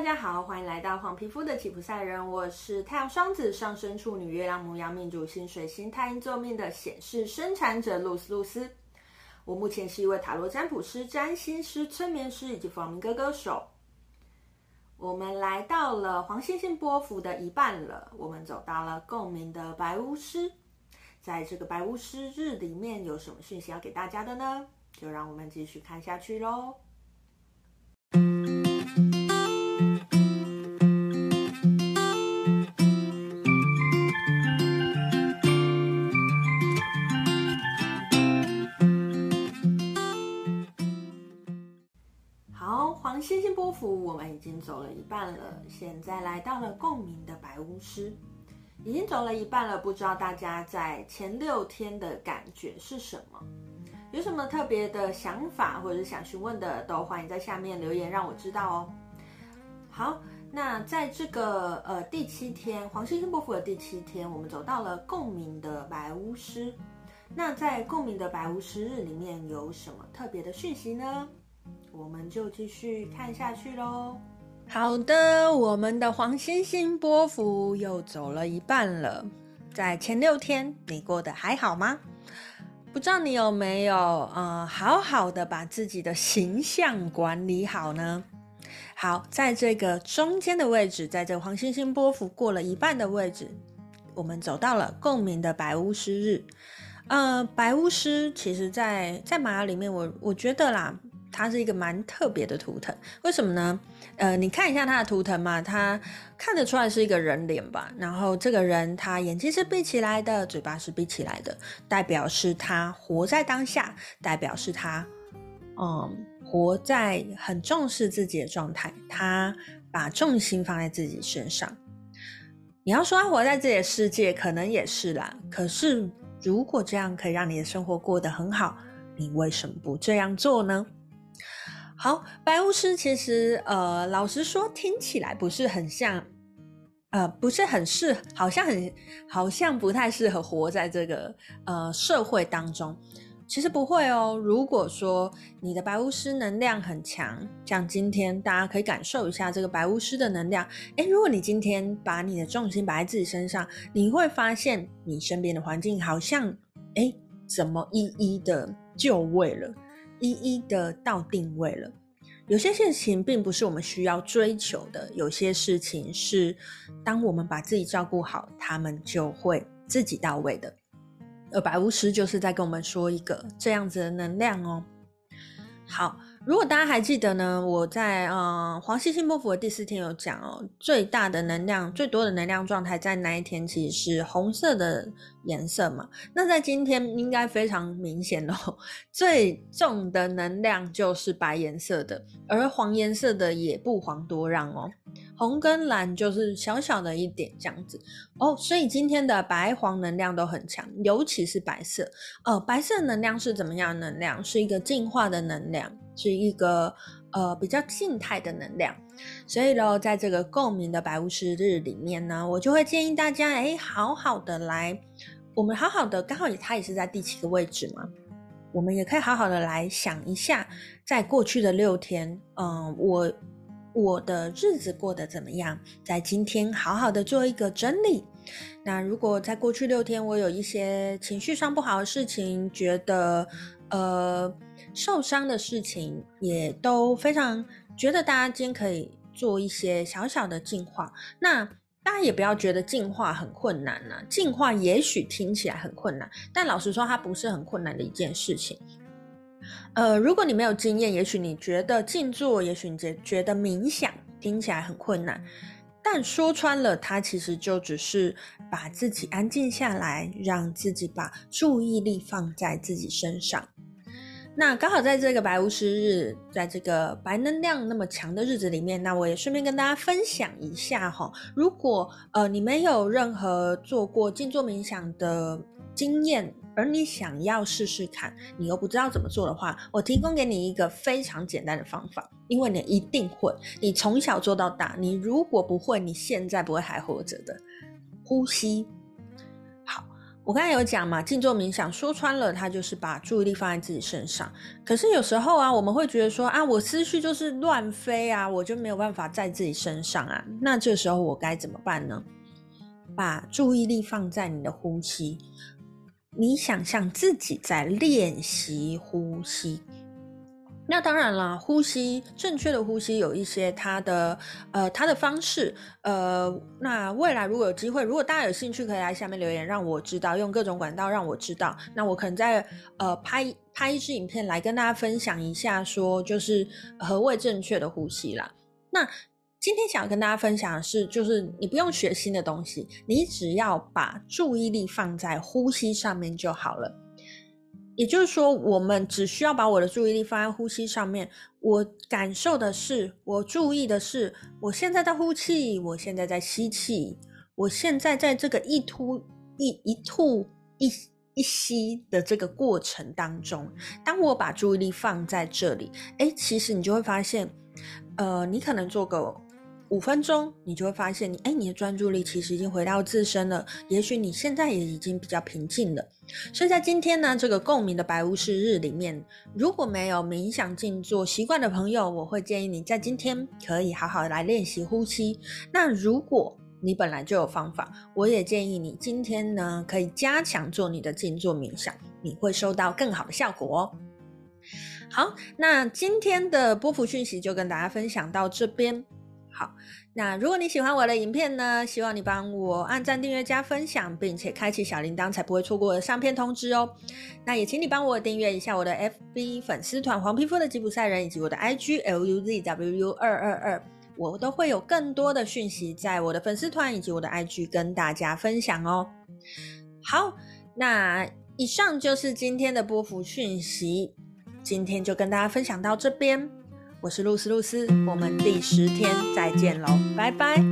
大家好，欢迎来到黄皮肤的吉普赛人。我是太阳双子上升处女月亮牡羊命主星水星太阴座命的显示生产者露丝露丝。我目前是一位塔罗占卜师、占星师、催眠师以及弗朗明哥歌手。我们来到了黄星星波符的一半了，我们走到了共鸣的白巫师。在这个白巫师日里面有什么讯息要给大家的呢？就让我们继续看下去喽。星星波符我们已经走了一半了，现在来到了共鸣的白巫师，已经走了一半了。不知道大家在前六天的感觉是什么？有什么特别的想法或者是想询问的，都欢迎在下面留言让我知道哦。好，那在这个呃第七天黄星星波符的第七天，我们走到了共鸣的白巫师。那在共鸣的白巫师日里面有什么特别的讯息呢？我们就继续看下去喽。好的，我们的黄星星波幅又走了一半了。在前六天，你过得还好吗？不知道你有没有呃，好好的把自己的形象管理好呢？好，在这个中间的位置，在这个黄星星波幅过了一半的位置，我们走到了共鸣的白巫师日。呃，白巫师其实在在玛雅里面我，我我觉得啦。它是一个蛮特别的图腾，为什么呢？呃，你看一下它的图腾嘛，它看得出来是一个人脸吧。然后这个人他眼睛是闭起来的，嘴巴是闭起来的，代表是他活在当下，代表是他，嗯，活在很重视自己的状态，他把重心放在自己身上。你要说他活在自己的世界，可能也是啦。可是如果这样可以让你的生活过得很好，你为什么不这样做呢？好，白巫师其实，呃，老实说，听起来不是很像，呃，不是很适，好像很，好像不太适合活在这个呃社会当中。其实不会哦。如果说你的白巫师能量很强，像今天大家可以感受一下这个白巫师的能量。诶，如果你今天把你的重心摆在自己身上，你会发现你身边的环境好像，诶，怎么一一的就位了。一一的到定位了，有些事情并不是我们需要追求的，有些事情是当我们把自己照顾好，他们就会自己到位的。而白巫师就是在跟我们说一个这样子的能量哦。好。如果大家还记得呢，我在呃黄西西波符的第四天有讲哦，最大的能量、最多的能量状态在那一天其实是红色的颜色嘛。那在今天应该非常明显哦，最重的能量就是白颜色的，而黄颜色的也不遑多让哦。红跟蓝就是小小的一点这样子哦，所以今天的白黄能量都很强，尤其是白色。呃，白色能量是怎么样能量？是一个净化的能量，是一个呃比较静态的能量。所以呢，在这个共鸣的白巫师日里面呢，我就会建议大家，哎，好好的来，我们好好的，刚好也它也是在第七个位置嘛，我们也可以好好的来想一下，在过去的六天，嗯、我。我的日子过得怎么样？在今天好好的做一个整理。那如果在过去六天我有一些情绪上不好的事情，觉得呃受伤的事情，也都非常觉得大家今天可以做一些小小的净化。那大家也不要觉得净化很困难呐、啊，净化也许听起来很困难，但老实说，它不是很困难的一件事情。呃，如果你没有经验，也许你觉得静坐，也许你觉觉得冥想听起来很困难，但说穿了，它其实就只是把自己安静下来，让自己把注意力放在自己身上。那刚好在这个白巫师日，在这个白能量那么强的日子里面，那我也顺便跟大家分享一下哈，如果呃你没有任何做过静坐冥想的经验，而你想要试试看，你又不知道怎么做的话，我提供给你一个非常简单的方法，因为你一定会，你从小做到大，你如果不会，你现在不会还活着的。呼吸，我刚才有讲嘛，静坐冥想说穿了，它就是把注意力放在自己身上。可是有时候啊，我们会觉得说啊，我思绪就是乱飞啊，我就没有办法在自己身上啊。那这时候我该怎么办呢？把注意力放在你的呼吸，你想象自己在练习呼吸。那当然了，呼吸，正确的呼吸有一些它的呃它的方式，呃，那未来如果有机会，如果大家有兴趣，可以来下面留言让我知道，用各种管道让我知道。那我可能在呃拍拍一支影片来跟大家分享一下，说就是何谓正确的呼吸啦。那今天想要跟大家分享的是，就是你不用学新的东西，你只要把注意力放在呼吸上面就好了。也就是说，我们只需要把我的注意力放在呼吸上面。我感受的是，我注意的是，我现在在呼气，我现在在吸气，我现在在这个一吐一一吐一一吸的这个过程当中。当我把注意力放在这里，诶，其实你就会发现，呃，你可能做个。五分钟，你就会发现你，你哎，你的专注力其实已经回到自身了。也许你现在也已经比较平静了。所以在今天呢，这个共鸣的白巫师日里面，如果没有冥想静坐习惯的朋友，我会建议你在今天可以好好来练习呼吸。那如果你本来就有方法，我也建议你今天呢可以加强做你的静坐冥想，你会收到更好的效果哦。好，那今天的波符讯息就跟大家分享到这边。好，那如果你喜欢我的影片呢，希望你帮我按赞、订阅、加分享，并且开启小铃铛，才不会错过我的上片通知哦。那也请你帮我订阅一下我的 FB 粉丝团“黄皮肤的吉普赛人”以及我的 IG LUZWU 二二二，我都会有更多的讯息在我的粉丝团以及我的 IG 跟大家分享哦。好，那以上就是今天的波幅讯息，今天就跟大家分享到这边。我是露丝露丝，我们第十天再见喽，拜拜。